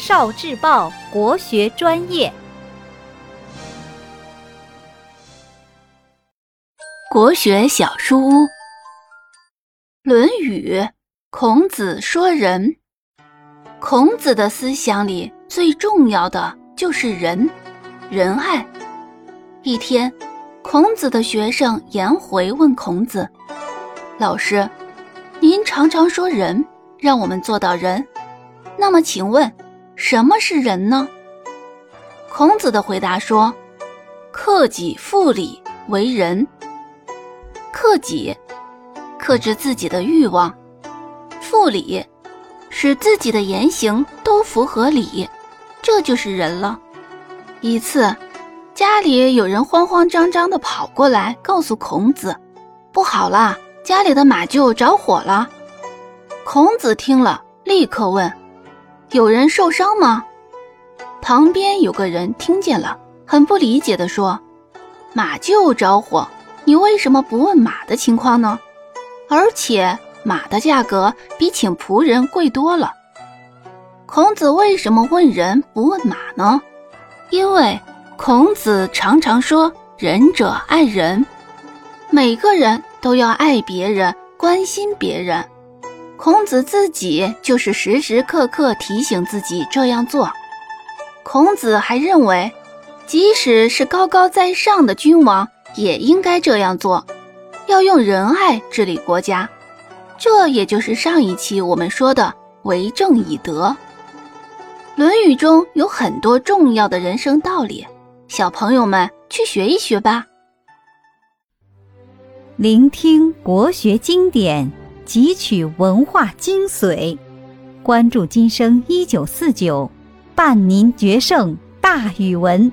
少智报国学专业，国学小书屋，《论语》孔子说人。孔子的思想里最重要的就是仁，仁爱。一天，孔子的学生颜回问孔子：“老师，您常常说仁，让我们做到仁。那么，请问？”什么是仁呢？孔子的回答说：“克己复礼为仁。克己，克制自己的欲望；复礼，使自己的言行都符合礼，这就是仁了。”一次，家里有人慌慌张张地跑过来，告诉孔子：“不好啦，家里的马厩着火了。”孔子听了，立刻问。有人受伤吗？旁边有个人听见了，很不理解地说：“马厩着火，你为什么不问马的情况呢？而且马的价格比请仆人贵多了。”孔子为什么问人不问马呢？因为孔子常常说：“仁者爱人，每个人都要爱别人，关心别人。”孔子自己就是时时刻刻提醒自己这样做。孔子还认为，即使是高高在上的君王也应该这样做，要用仁爱治理国家。这也就是上一期我们说的“为政以德”。《论语》中有很多重要的人生道理，小朋友们去学一学吧。聆听国学经典。汲取文化精髓，关注今生一九四九，伴您决胜大语文。